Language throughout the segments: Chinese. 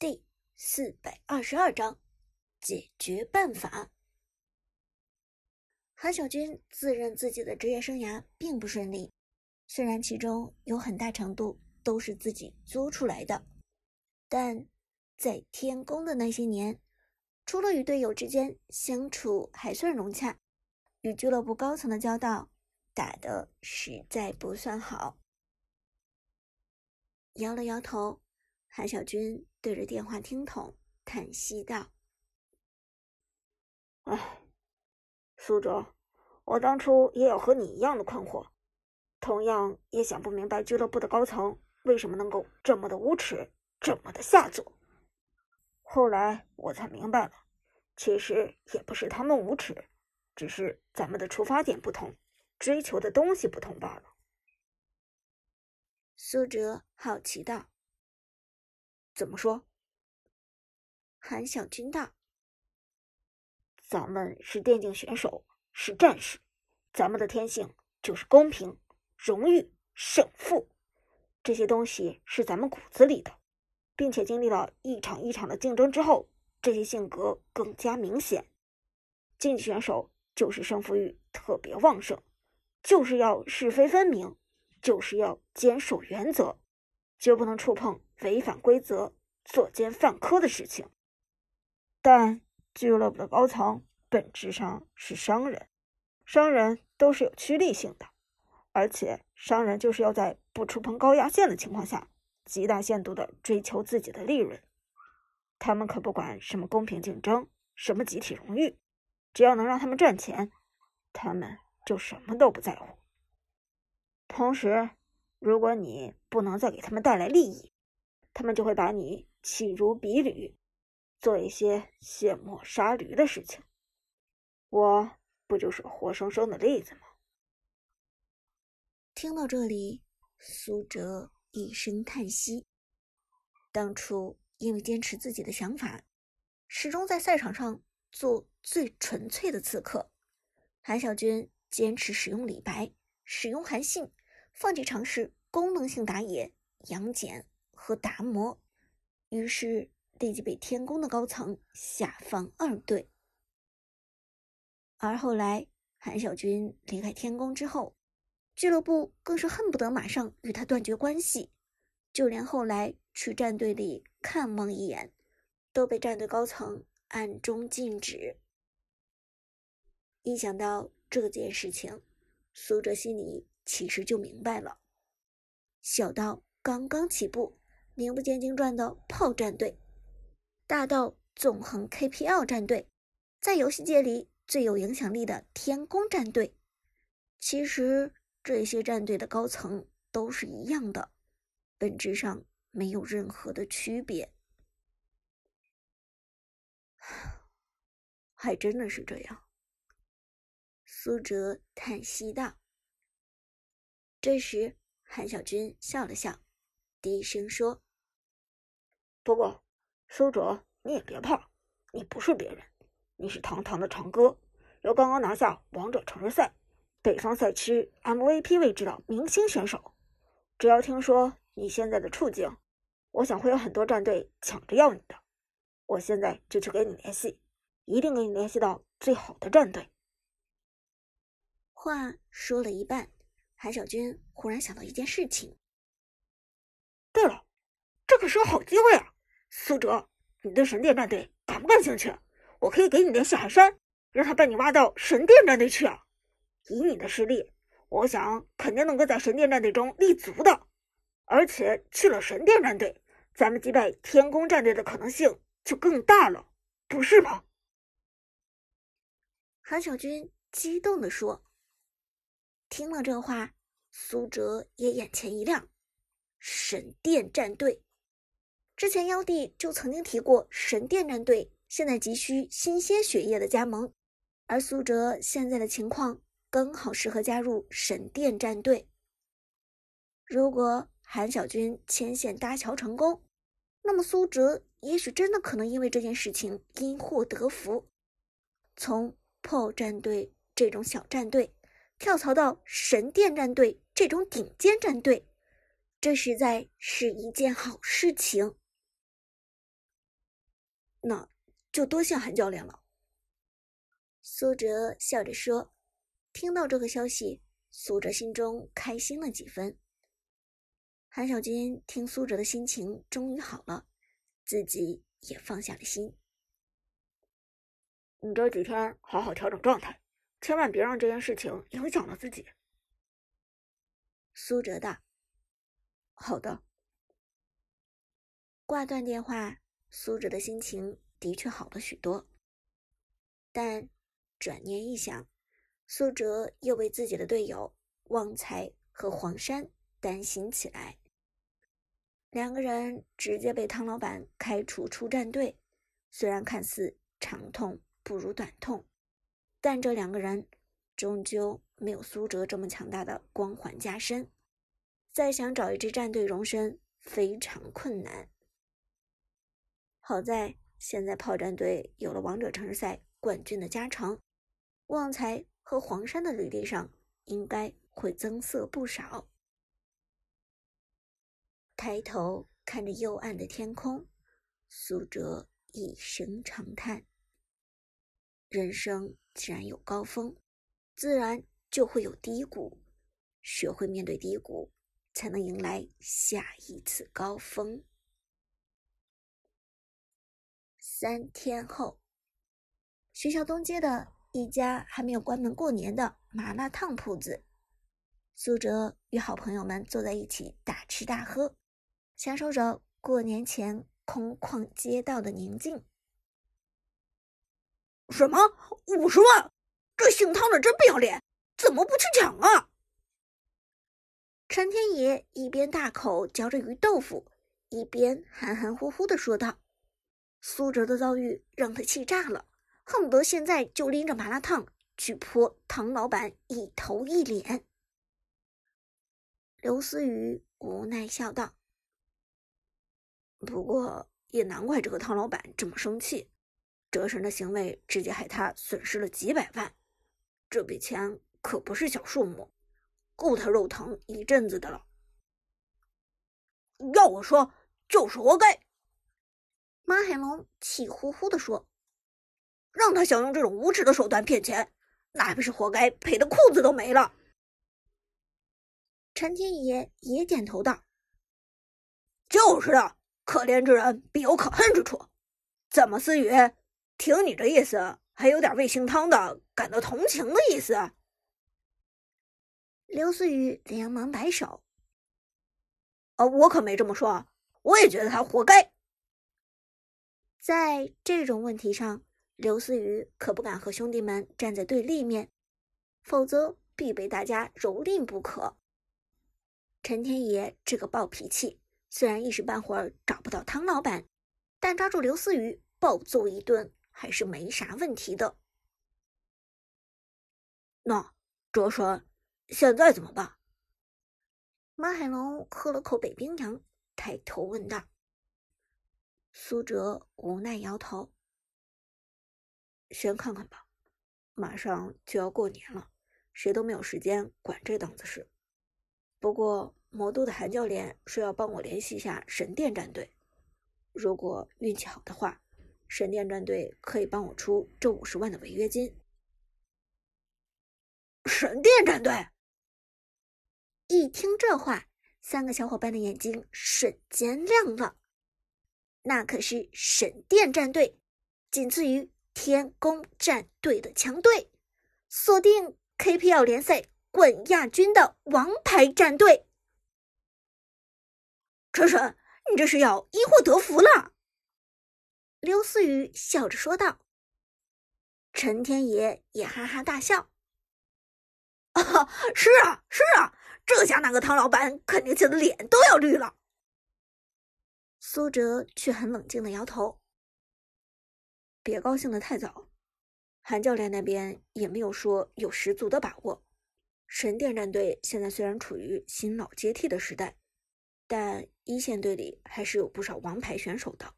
第四百二十二章解决办法。韩小军自认自己的职业生涯并不顺利，虽然其中有很大程度都是自己作出来的，但在天宫的那些年，除了与队友之间相处还算融洽，与俱乐部高层的交道打得实在不算好。摇了摇头，韩小军。对着电话听筒叹息道：“哎，苏哲，我当初也有和你一样的困惑，同样也想不明白俱乐部的高层为什么能够这么的无耻，这么的下作。后来我才明白了，其实也不是他们无耻，只是咱们的出发点不同，追求的东西不同罢了。”苏哲好奇道。怎么说？韩小军道：“咱们是电竞选手，是战士，咱们的天性就是公平、荣誉、胜负，这些东西是咱们骨子里的，并且经历了一场一场的竞争之后，这些性格更加明显。竞技选手就是胜负欲特别旺盛，就是要是非分明，就是要坚守原则。”绝不能触碰违反规则、作奸犯科的事情。但俱乐部的高层本质上是商人，商人都是有趋利性的，而且商人就是要在不触碰高压线的情况下，极大限度的追求自己的利润。他们可不管什么公平竞争，什么集体荣誉，只要能让他们赚钱，他们就什么都不在乎。同时，如果你不能再给他们带来利益，他们就会把你弃如敝履，做一些卸磨杀驴的事情。我不就是活生生的例子吗？听到这里，苏哲一声叹息。当初因为坚持自己的想法，始终在赛场上做最纯粹的刺客，韩小军坚持使用李白，使用韩信。放弃尝试功能性打野、杨戬和达摩，于是立即被天宫的高层下放二队。而后来韩小军离开天宫之后，俱乐部更是恨不得马上与他断绝关系，就连后来去战队里看望一眼，都被战队高层暗中禁止。一想到这件事情，苏哲心里。其实就明白了，小到刚刚起步、名不见经传的炮战队，大到纵横 KPL 战队，在游戏界里最有影响力的天宫战队，其实这些战队的高层都是一样的，本质上没有任何的区别。还真的是这样，苏哲叹息道。这时，韩小军笑了笑，低声说：“不过，苏哲，你也别怕，你不是别人，你是堂堂的长歌，由刚刚拿下王者城市赛北方赛区 MVP 位置的明星选手。只要听说你现在的处境，我想会有很多战队抢着要你的。我现在就去给你联系，一定给你联系到最好的战队。”话说了一半。韩小军忽然想到一件事情。对了，这可是个好机会啊！苏哲，你对神殿战队感不感兴趣？我可以给你联系寒山，让他把你挖到神殿战队去啊！以你的实力，我想肯定能够在神殿战队中立足的。而且去了神殿战队，咱们击败天宫战队的可能性就更大了，不是吗？韩小军激动地说。听了这话，苏哲也眼前一亮。神殿战队，之前妖帝就曾经提过，神殿战队现在急需新鲜血液的加盟，而苏哲现在的情况刚好适合加入神殿战队。如果韩小军牵线搭桥成功，那么苏哲也许真的可能因为这件事情因祸得福，从破战队这种小战队。跳槽到神殿战队这种顶尖战队，这实在是一件好事情。那就多谢韩教练了。苏哲笑着说。听到这个消息，苏哲心中开心了几分。韩小军听苏哲的心情终于好了，自己也放下了心。你这几天好好调整状态，千万别让这件事情影响了自己。苏哲道：“好的。”挂断电话，苏哲的心情的确好了许多。但转念一想，苏哲又为自己的队友旺财和黄山担心起来。两个人直接被汤老板开除出战队，虽然看似长痛不如短痛，但这两个人终究没有苏哲这么强大的光环加身，再想找一支战队容身非常困难。好在现在炮战队有了王者城市赛冠军的加成，旺财和黄山的履历上应该会增色不少。抬头看着幽暗的天空，苏哲一声长叹：“人生既然有高峰，自然就会有低谷。学会面对低谷，才能迎来下一次高峰。”三天后，学校东街的一家还没有关门过年的麻辣烫铺子，苏哲与好朋友们坐在一起大吃大喝。享受着过年前空旷街道的宁静。什么五十万？这姓汤的真不要脸，怎么不去抢啊？陈天野一边大口嚼着鱼豆腐，一边含含糊糊的说道：“苏哲的遭遇让他气炸了，恨不得现在就拎着麻辣烫去泼唐老板一头一脸。”刘思雨无奈笑道。不过也难怪这个唐老板这么生气，哲神的行为直接害他损失了几百万，这笔钱可不是小数目，够他肉疼一阵子的了。要我说，就是活该。马海龙气呼呼地说：“让他想用这种无耻的手段骗钱，那不是活该赔的裤子都没了。”陈天野也点头道：“就是的。”可怜之人必有可恨之处，怎么思雨？听你这意思，还有点为姓汤的感到同情的意思？刘思雨连忙摆手：“呃，我可没这么说，我也觉得他活该。”在这种问题上，刘思雨可不敢和兄弟们站在对立面，否则必被大家蹂躏不可。陈天野这个暴脾气。虽然一时半会儿找不到汤老板，但抓住刘思雨暴揍一顿还是没啥问题的。那哲神现在怎么办？马海龙喝了口北冰洋，抬头问道。苏哲无奈摇头：“先看看吧，马上就要过年了，谁都没有时间管这档子事。不过……”魔都的韩教练说要帮我联系一下神殿战队，如果运气好的话，神殿战队可以帮我出这五十万的违约金。神殿战队一听这话，三个小伙伴的眼睛瞬间亮了。那可是神殿战队，仅次于天宫战队的强队，锁定 KPL 联赛冠亚军的王牌战队。陈神，你这是要因祸得福了？刘思雨笑着说道。陈天野也哈哈大笑：“啊，是啊，是啊，这下那个汤老板肯定气得脸都要绿了。”苏哲却很冷静的摇头：“别高兴的太早，韩教练那边也没有说有十足的把握。神殿战队现在虽然处于新老接替的时代。”但一线队里还是有不少王牌选手的。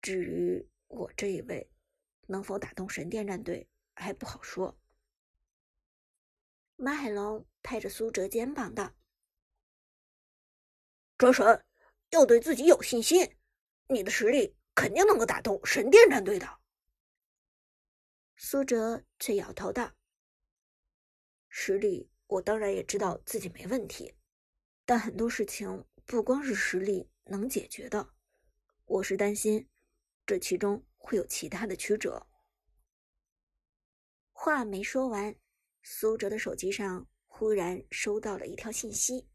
至于我这一位，能否打动神殿战队还不好说。马海龙拍着苏哲肩膀道：“哲神，要对自己有信心，你的实力肯定能够打动神殿战队的。苏哲却摇头道：“实力，我当然也知道自己没问题，但很多事情不光是实力能解决的。我是担心，这其中会有其他的曲折。”话没说完，苏哲的手机上忽然收到了一条信息，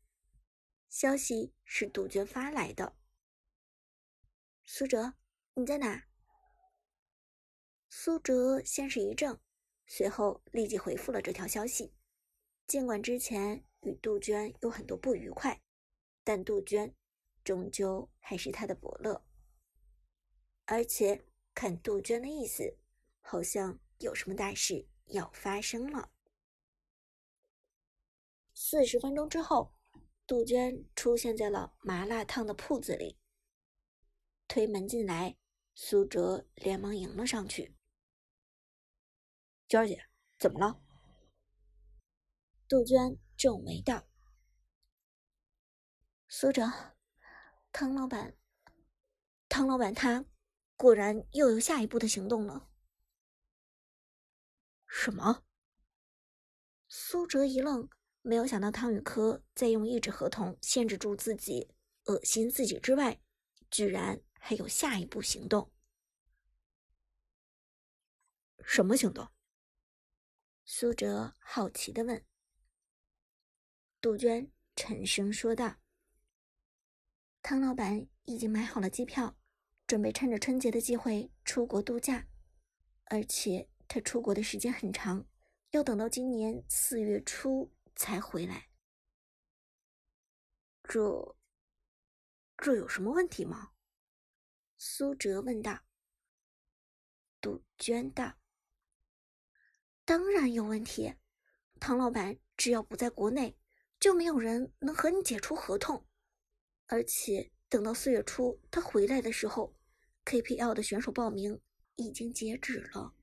消息是杜鹃发来的。苏哲，你在哪？苏哲先是一怔，随后立即回复了这条消息。尽管之前与杜鹃有很多不愉快，但杜鹃终究还是他的伯乐。而且看杜鹃的意思，好像有什么大事要发生了。四十分钟之后，杜鹃出现在了麻辣烫的铺子里。推门进来，苏哲连忙迎了上去。娟儿姐，怎么了？杜鹃皱眉道：“苏哲，汤老板，汤老板他果然又有下一步的行动了。”什么？苏哲一愣，没有想到汤宇科在用一纸合同限制住自己，恶心自己之外，居然。还有下一步行动？什么行动？苏哲好奇的问。杜鹃沉声说道：“汤老板已经买好了机票，准备趁着春节的机会出国度假，而且他出国的时间很长，要等到今年四月初才回来。这……这有什么问题吗？”苏哲问道：“杜鹃道，当然有问题。唐老板只要不在国内，就没有人能和你解除合同。而且等到四月初他回来的时候，KPL 的选手报名已经截止了。”